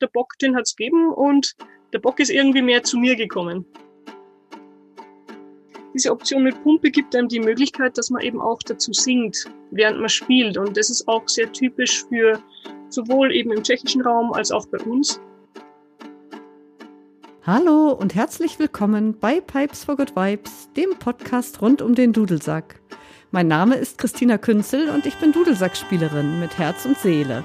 der Bock, den hat's gegeben und der Bock ist irgendwie mehr zu mir gekommen. Diese Option mit Pumpe gibt einem die Möglichkeit, dass man eben auch dazu singt, während man spielt. Und das ist auch sehr typisch für sowohl eben im tschechischen Raum als auch bei uns. Hallo und herzlich willkommen bei Pipes for Good Vibes, dem Podcast rund um den Dudelsack. Mein Name ist Christina Künzel und ich bin Dudelsackspielerin mit Herz und Seele.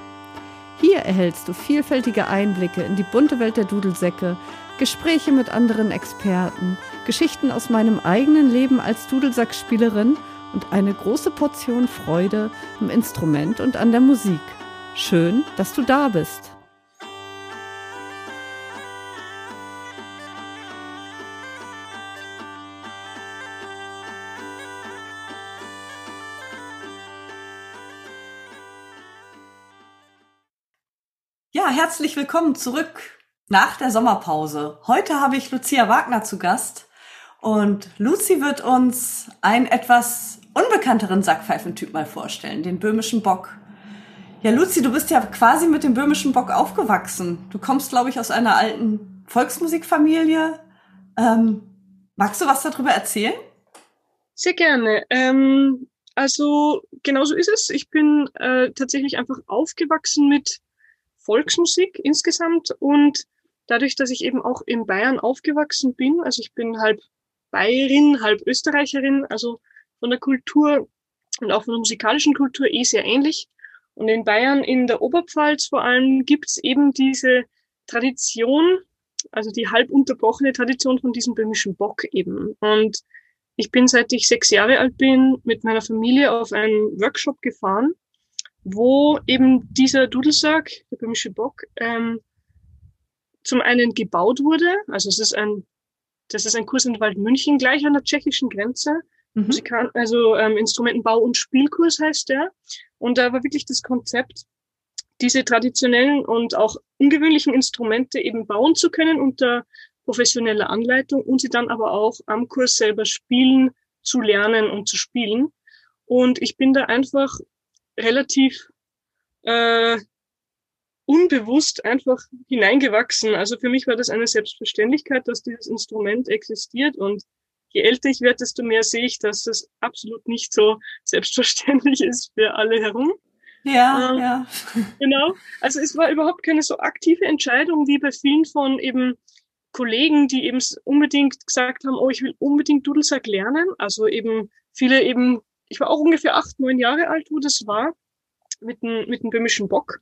Hier erhältst du vielfältige Einblicke in die bunte Welt der Dudelsäcke, Gespräche mit anderen Experten, Geschichten aus meinem eigenen Leben als Dudelsackspielerin und eine große Portion Freude im Instrument und an der Musik. Schön, dass du da bist. Ja, herzlich willkommen zurück nach der Sommerpause. Heute habe ich Lucia Wagner zu Gast und Lucy wird uns einen etwas unbekannteren Sackpfeifentyp mal vorstellen, den böhmischen Bock. Ja, Lucy, du bist ja quasi mit dem böhmischen Bock aufgewachsen. Du kommst, glaube ich, aus einer alten Volksmusikfamilie. Ähm, magst du was darüber erzählen? Sehr gerne. Ähm, also genauso ist es. Ich bin äh, tatsächlich einfach aufgewachsen mit Volksmusik insgesamt und dadurch, dass ich eben auch in Bayern aufgewachsen bin, also ich bin halb Bayerin, halb Österreicherin, also von der Kultur und auch von der musikalischen Kultur eh sehr ähnlich. Und in Bayern, in der Oberpfalz vor allem, gibt's eben diese Tradition, also die halb unterbrochene Tradition von diesem böhmischen Bock eben. Und ich bin, seit ich sechs Jahre alt bin, mit meiner Familie auf einen Workshop gefahren wo eben dieser Dudelsack, der böhmische Bock, ähm, zum einen gebaut wurde. Also es ist ein, das ist ein Kurs in Wald München gleich an der tschechischen Grenze. Mhm. Musikan also ähm, Instrumentenbau und Spielkurs heißt der. Und da war wirklich das Konzept, diese traditionellen und auch ungewöhnlichen Instrumente eben bauen zu können unter professioneller Anleitung und sie dann aber auch am Kurs selber spielen zu lernen und zu spielen. Und ich bin da einfach relativ äh, unbewusst einfach hineingewachsen. Also für mich war das eine Selbstverständlichkeit, dass dieses Instrument existiert und je älter ich werde, desto mehr sehe ich, dass das absolut nicht so selbstverständlich ist für alle herum. Ja, ähm, ja. Genau. Also es war überhaupt keine so aktive Entscheidung wie bei vielen von eben Kollegen, die eben unbedingt gesagt haben, oh, ich will unbedingt Dudelsack lernen. Also eben viele eben ich war auch ungefähr acht, neun Jahre alt, wo das war, mit dem, mit böhmischen Bock.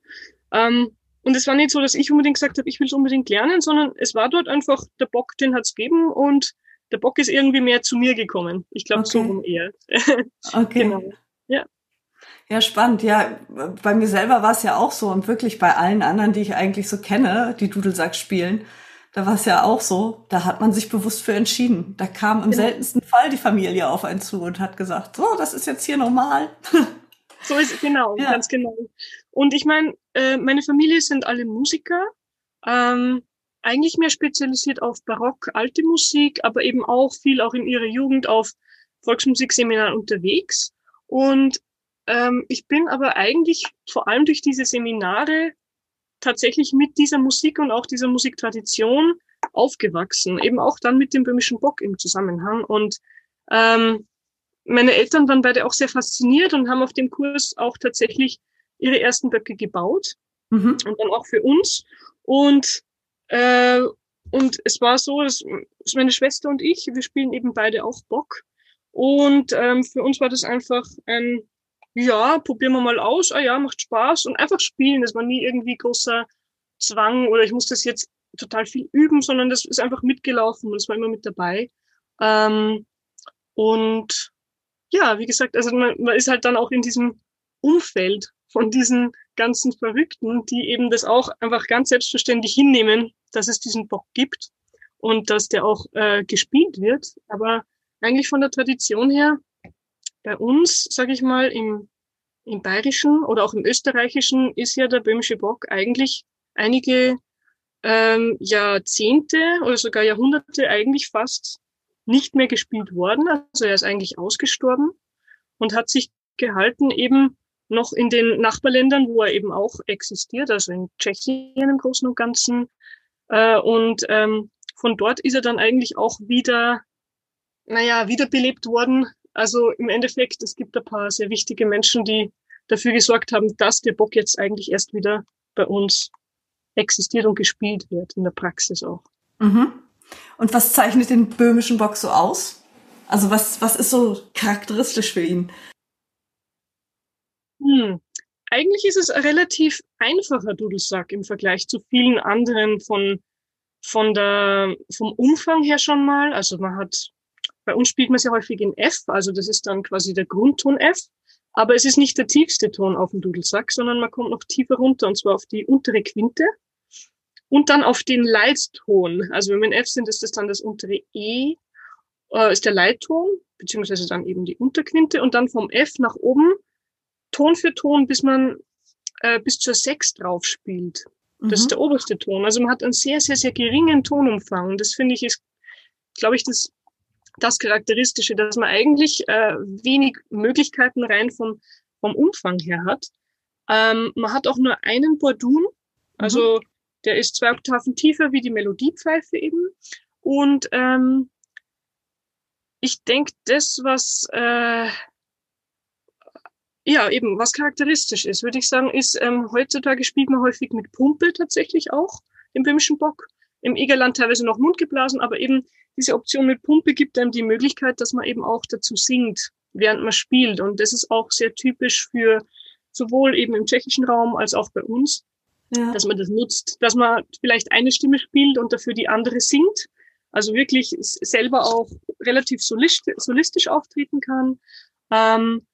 Ähm, und es war nicht so, dass ich unbedingt gesagt habe, ich will es unbedingt lernen, sondern es war dort einfach, der Bock, den hat's gegeben und der Bock ist irgendwie mehr zu mir gekommen. Ich glaube, okay. so rum eher. okay. Genau. Ja. Ja, spannend. Ja, bei mir selber war es ja auch so und wirklich bei allen anderen, die ich eigentlich so kenne, die Dudelsack spielen, da war es ja auch so, da hat man sich bewusst für entschieden. Da kam im genau. seltensten Fall die Familie auf einen zu und hat gesagt, so, das ist jetzt hier normal. So ist genau, ja. ganz genau. Und ich meine, äh, meine Familie sind alle Musiker, ähm, eigentlich mehr spezialisiert auf Barock, alte Musik, aber eben auch viel auch in ihrer Jugend auf Volksmusikseminaren unterwegs. Und ähm, ich bin aber eigentlich vor allem durch diese Seminare tatsächlich mit dieser Musik und auch dieser Musiktradition aufgewachsen, eben auch dann mit dem böhmischen Bock im Zusammenhang. Und ähm, meine Eltern waren beide auch sehr fasziniert und haben auf dem Kurs auch tatsächlich ihre ersten Böcke gebaut mhm. und dann auch für uns. Und äh, und es war so, dass, meine Schwester und ich, wir spielen eben beide auch Bock. Und ähm, für uns war das einfach ein ja, probieren wir mal aus, ah ja, macht Spaß und einfach spielen. Das war nie irgendwie großer Zwang oder ich muss das jetzt total viel üben, sondern das ist einfach mitgelaufen und das war immer mit dabei. Ähm, und ja, wie gesagt, also man, man ist halt dann auch in diesem Umfeld von diesen ganzen Verrückten, die eben das auch einfach ganz selbstverständlich hinnehmen, dass es diesen Bock gibt und dass der auch äh, gespielt wird. Aber eigentlich von der Tradition her bei uns, sage ich mal, im, im Bayerischen oder auch im Österreichischen ist ja der böhmische Bock eigentlich einige ähm, Jahrzehnte oder sogar Jahrhunderte eigentlich fast nicht mehr gespielt worden. Also er ist eigentlich ausgestorben und hat sich gehalten eben noch in den Nachbarländern, wo er eben auch existiert, also in Tschechien im Großen und Ganzen. Äh, und ähm, von dort ist er dann eigentlich auch wieder, naja, wiederbelebt worden. Also im Endeffekt, es gibt ein paar sehr wichtige Menschen, die dafür gesorgt haben, dass der Bock jetzt eigentlich erst wieder bei uns existiert und gespielt wird, in der Praxis auch. Mhm. Und was zeichnet den böhmischen Bock so aus? Also was, was ist so charakteristisch für ihn? Hm. Eigentlich ist es ein relativ einfacher Dudelsack im Vergleich zu vielen anderen von, von der, vom Umfang her schon mal. Also man hat, bei uns spielt man sehr häufig in F, also das ist dann quasi der Grundton F. Aber es ist nicht der tiefste Ton auf dem Dudelsack, sondern man kommt noch tiefer runter und zwar auf die untere Quinte und dann auf den Leitton. Also wenn wir in F sind, ist das dann das untere E, äh, ist der Leitton, beziehungsweise dann eben die Unterquinte und dann vom F nach oben Ton für Ton, bis man äh, bis zur Sechs drauf spielt. Das mhm. ist der oberste Ton. Also man hat einen sehr, sehr, sehr geringen Tonumfang. Das finde ich ist, glaube ich, das, das Charakteristische, dass man eigentlich äh, wenig Möglichkeiten rein vom, vom Umfang her hat. Ähm, man hat auch nur einen Bordun, also mhm. der ist zwei Oktaven tiefer wie die Melodiepfeife eben. Und ähm, ich denke, das, was äh, ja, eben, was charakteristisch ist, würde ich sagen, ist, ähm, heutzutage spielt man häufig mit Pumpe tatsächlich auch, im böhmischen Bock. Im Egerland teilweise noch mundgeblasen, aber eben diese Option mit Pumpe gibt einem die Möglichkeit, dass man eben auch dazu singt, während man spielt. Und das ist auch sehr typisch für sowohl eben im tschechischen Raum als auch bei uns, ja. dass man das nutzt, dass man vielleicht eine Stimme spielt und dafür die andere singt. Also wirklich selber auch relativ solistisch auftreten kann. Ähm,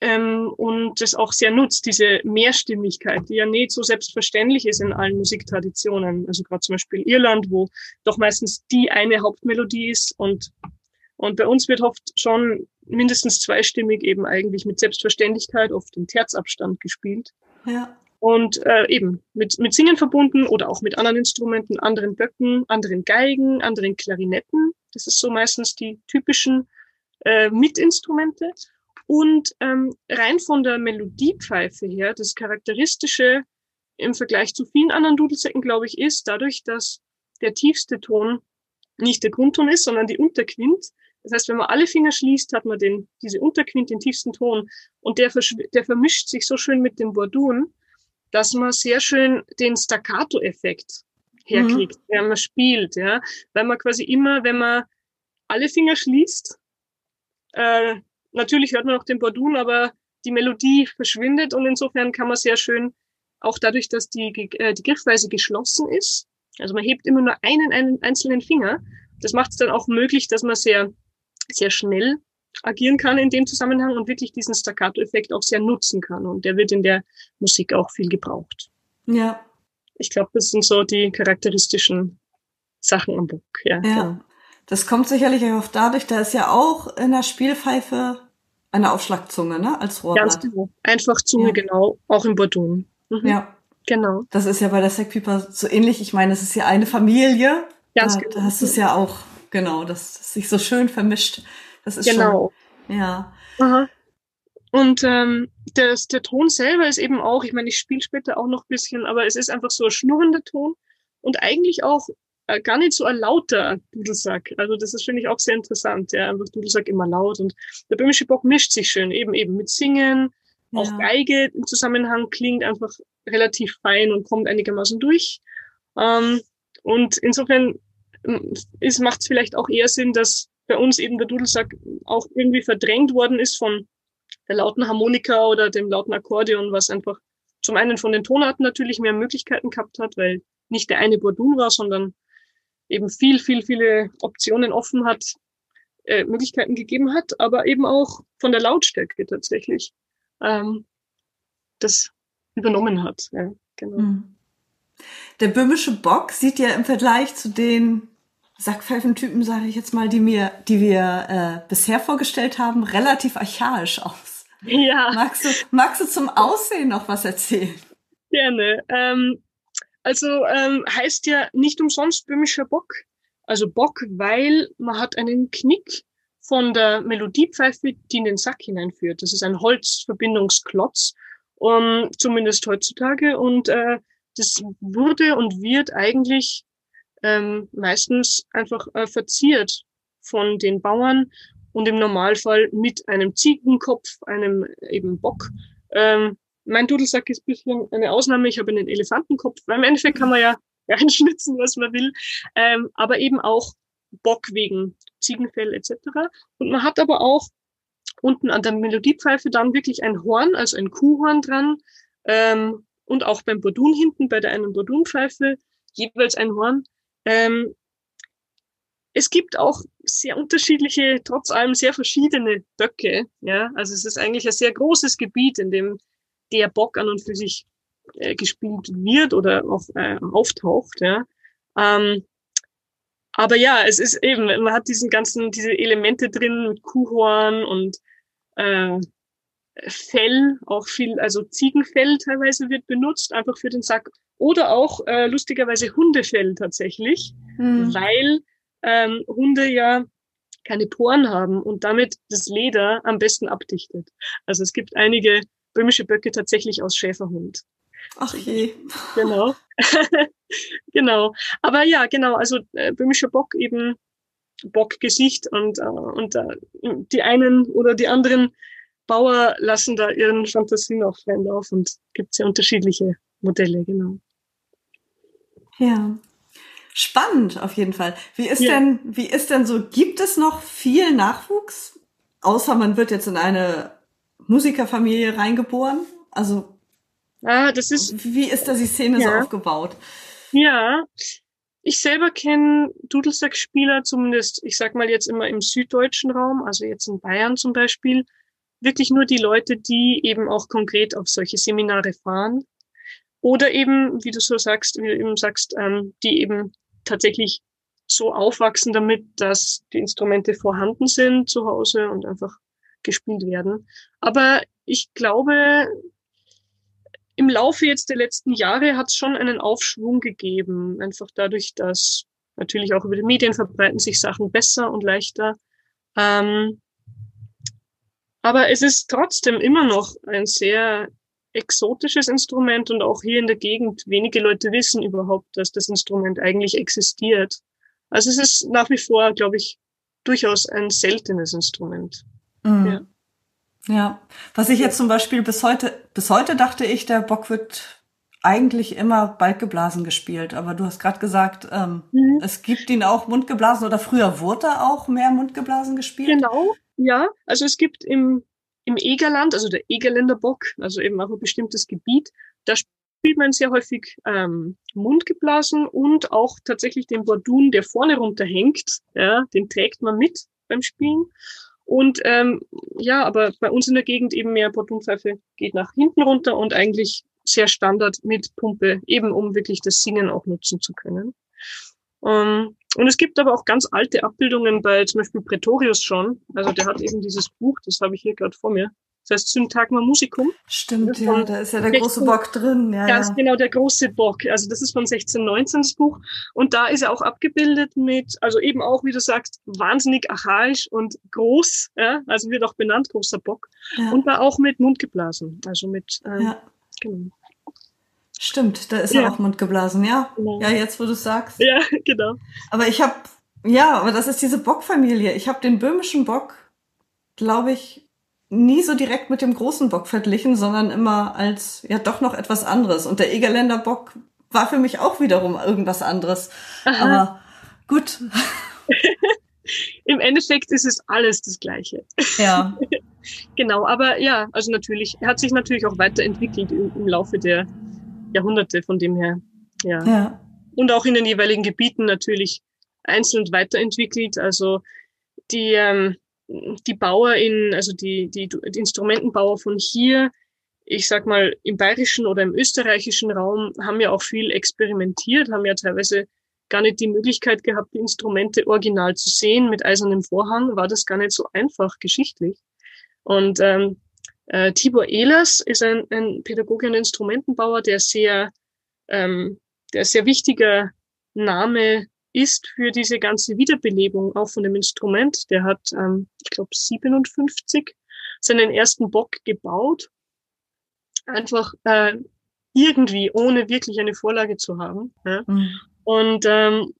ähm, und das auch sehr nutzt, diese Mehrstimmigkeit, die ja nicht so selbstverständlich ist in allen Musiktraditionen. Also gerade zum Beispiel Irland, wo doch meistens die eine Hauptmelodie ist und, und bei uns wird oft schon mindestens zweistimmig eben eigentlich mit Selbstverständlichkeit, oft im Terzabstand gespielt. Ja. Und äh, eben mit, mit Singen verbunden oder auch mit anderen Instrumenten, anderen Böcken, anderen Geigen, anderen Klarinetten. Das ist so meistens die typischen äh, Mitinstrumente. Und ähm, rein von der Melodiepfeife her, das Charakteristische im Vergleich zu vielen anderen Dudelsäcken, glaube ich, ist dadurch, dass der tiefste Ton nicht der Grundton ist, sondern die Unterquint. Das heißt, wenn man alle Finger schließt, hat man den, diese Unterquint, den tiefsten Ton. Und der, der vermischt sich so schön mit dem Bordun, dass man sehr schön den Staccato-Effekt herkriegt, mhm. wenn man spielt, ja. Weil man quasi immer, wenn man alle Finger schließt, äh, Natürlich hört man noch den Bordun, aber die Melodie verschwindet und insofern kann man sehr schön, auch dadurch, dass die, äh, die Griffweise geschlossen ist, also man hebt immer nur einen, einen einzelnen Finger, das macht es dann auch möglich, dass man sehr, sehr schnell agieren kann in dem Zusammenhang und wirklich diesen Staccato-Effekt auch sehr nutzen kann. Und der wird in der Musik auch viel gebraucht. Ja. Ich glaube, das sind so die charakteristischen Sachen am Book. Ja, ja. Das kommt sicherlich auch dadurch, da ist ja auch in der Spielpfeife eine Aufschlagzunge, ne? Als Rohrblatt. Ganz genau. Einfach Zunge, ja. genau. Auch im Bordun. Mhm. Ja. Genau. Das ist ja bei der Sackpieper so ähnlich. Ich meine, es ist ja eine Familie. Ganz da, genau. Da hast du es ja auch, genau, dass es sich so schön vermischt. Das ist genau. schon. Ja. Aha. Und ähm, das, der Ton selber ist eben auch, ich meine, ich spiele später auch noch bisschen, aber es ist einfach so ein schnurrender Ton und eigentlich auch äh, gar nicht so ein lauter Dudelsack. Also das ist, finde ich, auch sehr interessant. Ja, einfach Dudelsack immer laut. Und der böhmische Bock mischt sich schön, eben eben mit Singen. Ja. Auch Geige im Zusammenhang klingt einfach relativ fein und kommt einigermaßen durch. Ähm, und insofern ähm, macht es vielleicht auch eher Sinn, dass bei uns eben der Dudelsack auch irgendwie verdrängt worden ist von der lauten Harmonika oder dem lauten Akkordeon, was einfach zum einen von den Tonarten natürlich mehr Möglichkeiten gehabt hat, weil nicht der eine Bordun war, sondern eben viel, viel, viele Optionen offen hat, äh, Möglichkeiten gegeben hat, aber eben auch von der Lautstärke tatsächlich ähm, das übernommen hat. Ja, genau. Hm. Der böhmische Bock sieht ja im Vergleich zu den Sackpfeifentypen, sage ich jetzt mal, die mir, die wir äh, bisher vorgestellt haben, relativ archaisch aus. Ja. Magst du, magst du zum Aussehen noch was erzählen? Gerne. Ähm, also ähm, heißt ja nicht umsonst böhmischer Bock. Also Bock, weil man hat einen Knick von der Melodiepfeife, die in den Sack hineinführt. Das ist ein Holzverbindungsklotz, um, zumindest heutzutage. Und äh, das wurde und wird eigentlich ähm, meistens einfach äh, verziert von den Bauern und im Normalfall mit einem Ziegenkopf, einem eben Bock. Ähm, mein Dudelsack ist ein bisschen eine Ausnahme. Ich habe einen Elefantenkopf. Weil Im Endeffekt kann man ja reinschnitzen, was man will. Ähm, aber eben auch Bock wegen Ziegenfell etc. Und man hat aber auch unten an der Melodiepfeife dann wirklich ein Horn, also ein Kuhhorn dran. Ähm, und auch beim Bordun hinten, bei der einen Bordunpfeife, jeweils ein Horn. Ähm, es gibt auch sehr unterschiedliche, trotz allem sehr verschiedene Böcke. Ja, also es ist eigentlich ein sehr großes Gebiet, in dem der Bock an und für sich äh, gespielt wird oder auch äh, auftaucht. Ja. Ähm, aber ja, es ist eben, man hat diesen ganzen, diese Elemente drin mit Kuhhorn und äh, Fell, auch viel, also Ziegenfell teilweise wird benutzt, einfach für den Sack. Oder auch äh, lustigerweise Hundefell tatsächlich, mhm. weil ähm, Hunde ja keine Poren haben und damit das Leder am besten abdichtet. Also es gibt einige böhmische Böcke tatsächlich aus Schäferhund. Ach je. Genau. genau. Aber ja, genau, also äh, böhmischer Bock eben Bockgesicht und, äh, und äh, die einen oder die anderen Bauer lassen da ihren Fantasien auch freien Lauf und gibt sehr unterschiedliche Modelle, genau. Ja. Spannend auf jeden Fall. Wie ist ja. denn, wie ist denn so, gibt es noch viel Nachwuchs? Außer man wird jetzt in eine Musikerfamilie reingeboren? Also, ah, das ist, wie ist da die Szene ja. so aufgebaut? Ja, ich selber kenne Dudelsack-Spieler, zumindest, ich sag mal jetzt immer im süddeutschen Raum, also jetzt in Bayern zum Beispiel, wirklich nur die Leute, die eben auch konkret auf solche Seminare fahren. Oder eben, wie du so sagst, wie du eben sagst, ähm, die eben tatsächlich so aufwachsen damit, dass die Instrumente vorhanden sind zu Hause und einfach gespielt werden. Aber ich glaube, im Laufe jetzt der letzten Jahre hat es schon einen Aufschwung gegeben. Einfach dadurch, dass natürlich auch über die Medien verbreiten sich Sachen besser und leichter. Ähm, aber es ist trotzdem immer noch ein sehr exotisches Instrument und auch hier in der Gegend wenige Leute wissen überhaupt, dass das Instrument eigentlich existiert. Also es ist nach wie vor, glaube ich, durchaus ein seltenes Instrument. Mhm. Ja. ja. Was ich jetzt zum Beispiel bis heute, bis heute dachte ich, der Bock wird eigentlich immer Balkgeblasen gespielt. Aber du hast gerade gesagt, ähm, mhm. es gibt ihn auch mundgeblasen oder früher wurde auch mehr mundgeblasen gespielt. Genau, ja. Also es gibt im im Egerland, also der Egerländer Bock, also eben auch ein bestimmtes Gebiet, da spielt man sehr häufig ähm, mundgeblasen und auch tatsächlich den Bordun, der vorne runterhängt, ja, den trägt man mit beim Spielen. Und ähm, ja, aber bei uns in der Gegend eben mehr Bordunpfeife geht nach hinten runter und eigentlich sehr Standard mit Pumpe, eben um wirklich das Singen auch nutzen zu können. Um, ähm, und es gibt aber auch ganz alte Abbildungen bei zum Beispiel Pretorius schon. Also der hat eben dieses Buch, das habe ich hier gerade vor mir. Das heißt Syntagma Musicum. Stimmt, ja, da ist ja der 16, große Bock drin. Ja, ganz ja. genau, der große Bock. Also das ist von 1619 das Buch. Und da ist er auch abgebildet mit, also eben auch, wie du sagst, wahnsinnig archaisch und groß. Ja? Also wird auch benannt, großer Bock. Ja. Und da auch mit Mund geblasen. Also mit, ähm, ja. genau. Stimmt, da ist ja. er auch mundgeblasen, ja. Genau. Ja, jetzt wo du sagst. Ja, genau. Aber ich habe, ja, aber das ist diese Bockfamilie. Ich habe den böhmischen Bock, glaube ich, nie so direkt mit dem großen Bock verglichen, sondern immer als ja doch noch etwas anderes. Und der Egerländer Bock war für mich auch wiederum irgendwas anderes. Aha. Aber gut. Im Endeffekt ist es alles das Gleiche. Ja. genau, aber ja, also natürlich, hat sich natürlich auch weiterentwickelt im, im Laufe der Jahrhunderte von dem her. Ja. ja. Und auch in den jeweiligen Gebieten natürlich einzeln weiterentwickelt. Also die, ähm, die Bauer in, also die, die, die Instrumentenbauer von hier, ich sag mal, im bayerischen oder im österreichischen Raum haben ja auch viel experimentiert, haben ja teilweise gar nicht die Möglichkeit gehabt, die Instrumente original zu sehen. Mit eisernem Vorhang war das gar nicht so einfach geschichtlich. Und ähm, äh, Tibor Ehlers ist ein, ein Pädagoge und Instrumentenbauer, der sehr, ähm, der sehr wichtiger Name ist für diese ganze Wiederbelebung auch von dem Instrument. Der hat, ähm, ich glaube, 57 seinen ersten Bock gebaut. Einfach äh, irgendwie, ohne wirklich eine Vorlage zu haben. Ja? Mhm. Und, ähm,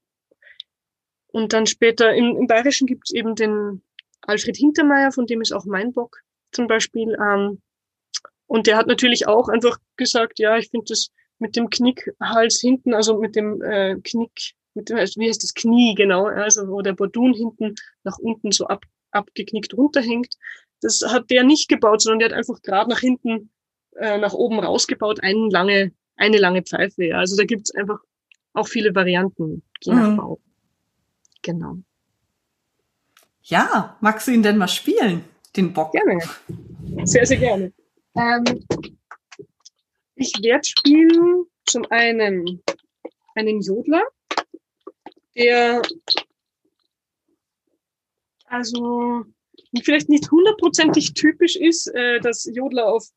und dann später im, im Bayerischen gibt es eben den Alfred Hintermeier, von dem ist auch mein Bock zum Beispiel. Ähm, und der hat natürlich auch einfach gesagt, ja, ich finde das mit dem Knickhals hinten, also mit dem äh, Knick, mit dem, wie heißt das Knie genau, also wo der Bordun hinten nach unten so ab, abgeknickt runterhängt. Das hat der nicht gebaut, sondern der hat einfach gerade nach hinten, äh, nach oben rausgebaut, eine lange, eine lange Pfeife. Ja. Also da gibt's einfach auch viele Varianten, je nach mhm. Bau. Genau. Ja, magst du ihn denn mal spielen, den Bock? Gerne. Sehr, sehr gerne. Ähm, ich werde spielen zum einen einen Jodler, der also vielleicht nicht hundertprozentig typisch ist, äh, dass Jodler auf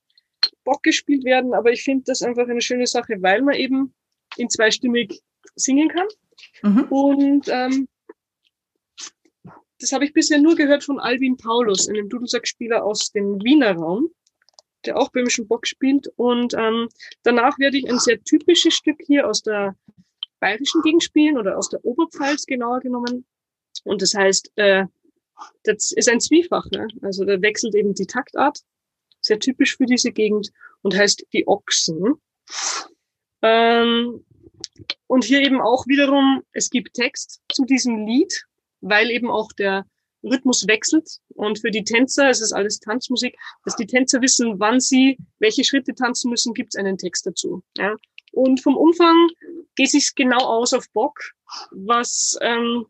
Bock gespielt werden, aber ich finde das einfach eine schöne Sache, weil man eben in zweistimmig singen kann. Mhm. Und ähm, das habe ich bisher nur gehört von Albin Paulus, einem Dudelsackspieler aus dem Wiener Raum der auch böhmischen Bock spielt. Und ähm, danach werde ich ein sehr typisches Stück hier aus der bayerischen Gegend spielen oder aus der Oberpfalz genauer genommen. Und das heißt, äh, das ist ein Zwiefach. Ne? Also da wechselt eben die Taktart, sehr typisch für diese Gegend und heißt die Ochsen. Ähm, und hier eben auch wiederum, es gibt Text zu diesem Lied, weil eben auch der Rhythmus wechselt. Und für die Tänzer, es ist alles Tanzmusik, dass die Tänzer wissen, wann sie welche Schritte tanzen müssen, gibt es einen Text dazu. Ja. Und vom Umfang geht sich genau aus auf Bock, was ähm,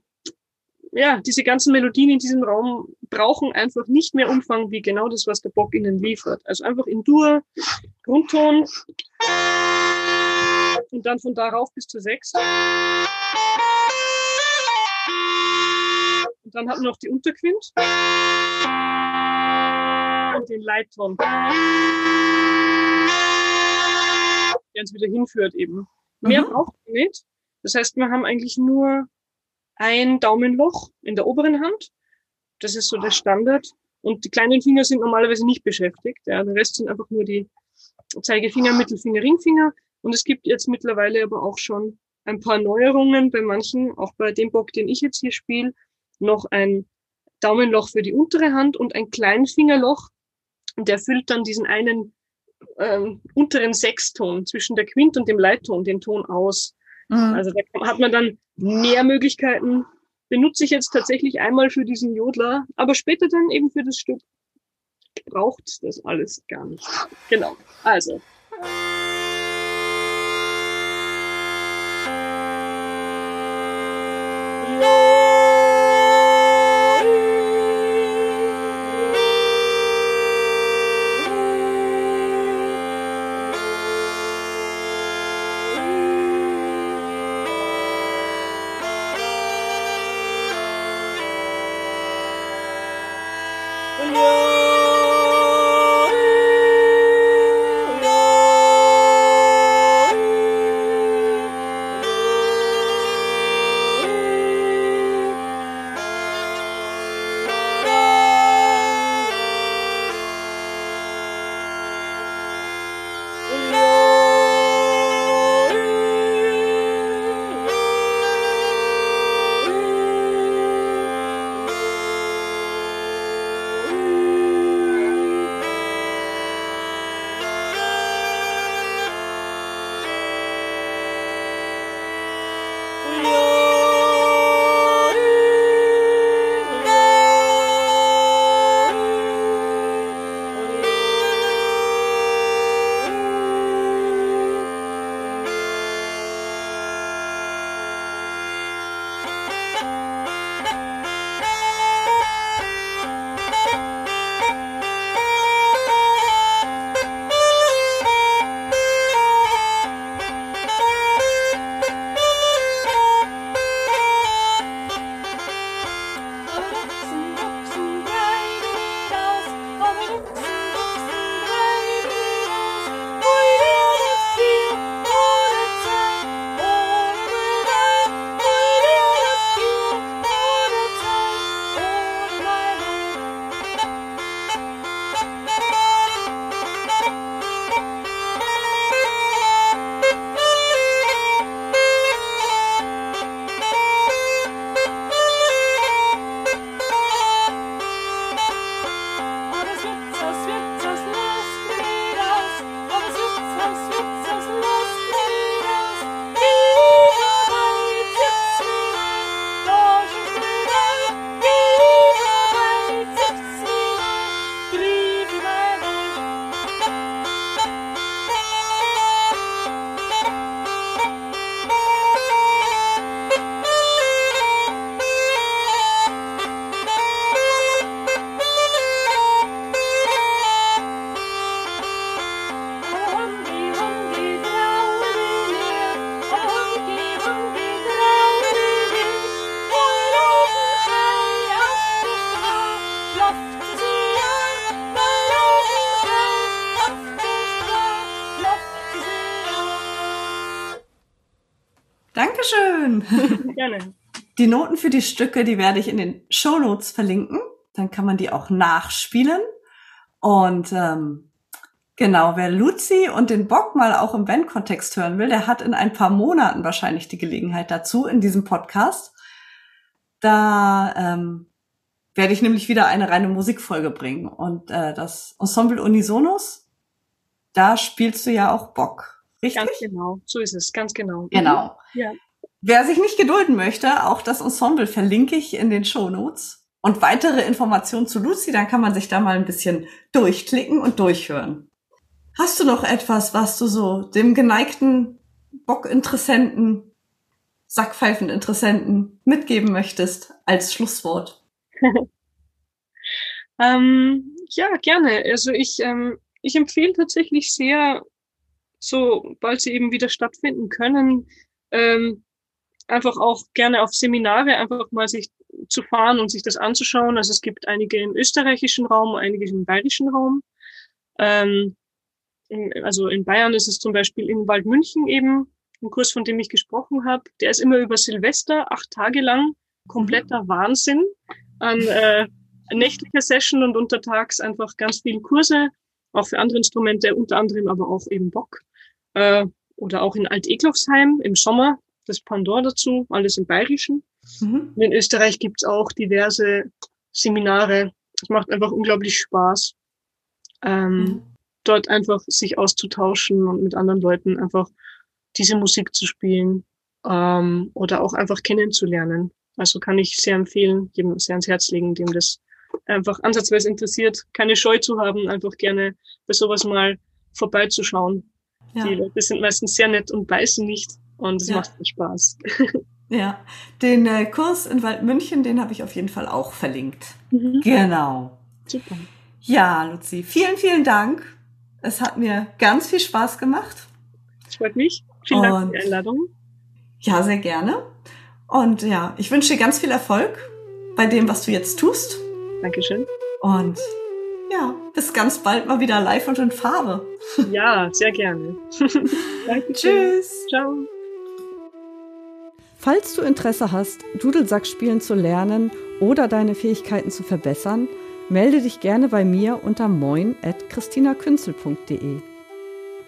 ja diese ganzen Melodien in diesem Raum brauchen einfach nicht mehr Umfang wie genau das, was der Bock ihnen liefert. Also einfach in Dur, Grundton und dann von darauf bis zur Sechs. Und dann hat man noch die Unterquint und den Leitton, der uns wieder hinführt eben. Mehr mhm. braucht man nicht. Das heißt, wir haben eigentlich nur ein Daumenloch in der oberen Hand. Das ist so der Standard. Und die kleinen Finger sind normalerweise nicht beschäftigt. Ja, der Rest sind einfach nur die Zeigefinger, Mittelfinger, Ringfinger. Und es gibt jetzt mittlerweile aber auch schon ein paar Neuerungen bei manchen, auch bei dem Bock, den ich jetzt hier spiele, noch ein Daumenloch für die untere Hand und ein Kleinfingerloch. Und der füllt dann diesen einen ähm, unteren Sechston zwischen der Quint und dem Leitton, den Ton aus. Mhm. Also da hat man dann mehr Möglichkeiten. Benutze ich jetzt tatsächlich einmal für diesen Jodler, aber später dann eben für das Stück braucht das alles gar nicht. Genau. Also. Gerne. Die Noten für die Stücke, die werde ich in den Show Notes verlinken. Dann kann man die auch nachspielen. Und ähm, genau, wer Luzi und den Bock mal auch im Bandkontext hören will, der hat in ein paar Monaten wahrscheinlich die Gelegenheit dazu in diesem Podcast. Da ähm, werde ich nämlich wieder eine reine Musikfolge bringen. Und äh, das Ensemble Unisonos, da spielst du ja auch Bock. Richtig? Ganz genau, so ist es, ganz genau. Genau. Ja. Wer sich nicht gedulden möchte, auch das Ensemble verlinke ich in den Show Notes. Und weitere Informationen zu Lucy, dann kann man sich da mal ein bisschen durchklicken und durchhören. Hast du noch etwas, was du so dem geneigten Bockinteressenten, Sackpfeifeninteressenten mitgeben möchtest als Schlusswort? ähm, ja, gerne. Also ich, ähm, ich empfehle tatsächlich sehr, sobald sie eben wieder stattfinden können, ähm, einfach auch gerne auf Seminare einfach mal sich zu fahren und sich das anzuschauen. Also es gibt einige im österreichischen Raum, einige im bayerischen Raum. Ähm, also in Bayern ist es zum Beispiel in Waldmünchen eben ein Kurs, von dem ich gesprochen habe. Der ist immer über Silvester, acht Tage lang, kompletter mhm. Wahnsinn an äh, nächtlicher Session und untertags einfach ganz viele Kurse, auch für andere Instrumente, unter anderem aber auch eben Bock. Äh, oder auch in Alt-Eklofsheim im Sommer, das Pandor dazu, alles im Bayerischen. Mhm. in Österreich gibt's auch diverse Seminare. Es macht einfach unglaublich Spaß, ähm, mhm. dort einfach sich auszutauschen und mit anderen Leuten einfach diese Musik zu spielen ähm, oder auch einfach kennenzulernen. Also kann ich sehr empfehlen, jedem sehr ans Herz legen, dem das einfach ansatzweise interessiert, keine Scheu zu haben, einfach gerne bei sowas mal vorbeizuschauen. Ja. Die Leute sind meistens sehr nett und beißen nicht und es ja. macht viel Spaß. Ja, den äh, Kurs in Waldmünchen, den habe ich auf jeden Fall auch verlinkt. Mhm. Genau. Super. Ja, Luzi, vielen, vielen Dank. Es hat mir ganz viel Spaß gemacht. Das freut mich. Vielen Dank für die Einladung. Ja, sehr gerne. Und ja, ich wünsche dir ganz viel Erfolg bei dem, was du jetzt tust. Dankeschön. Und ja, bis ganz bald mal wieder live und in Farbe. Ja, sehr gerne. Danke. Tschüss. Ciao. Falls du Interesse hast, Dudelsack spielen zu lernen oder deine Fähigkeiten zu verbessern, melde dich gerne bei mir unter moin.christinakünzel.de.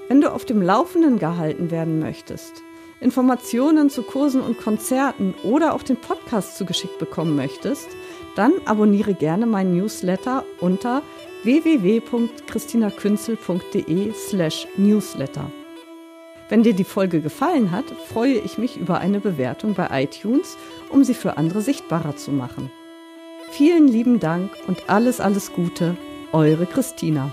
Wenn du auf dem Laufenden gehalten werden möchtest, Informationen zu Kursen und Konzerten oder auch den Podcast zugeschickt bekommen möchtest, dann abonniere gerne meinen Newsletter unter www.christinakünzel.de slash newsletter. Wenn dir die Folge gefallen hat, freue ich mich über eine Bewertung bei iTunes, um sie für andere sichtbarer zu machen. Vielen lieben Dank und alles, alles Gute, eure Christina.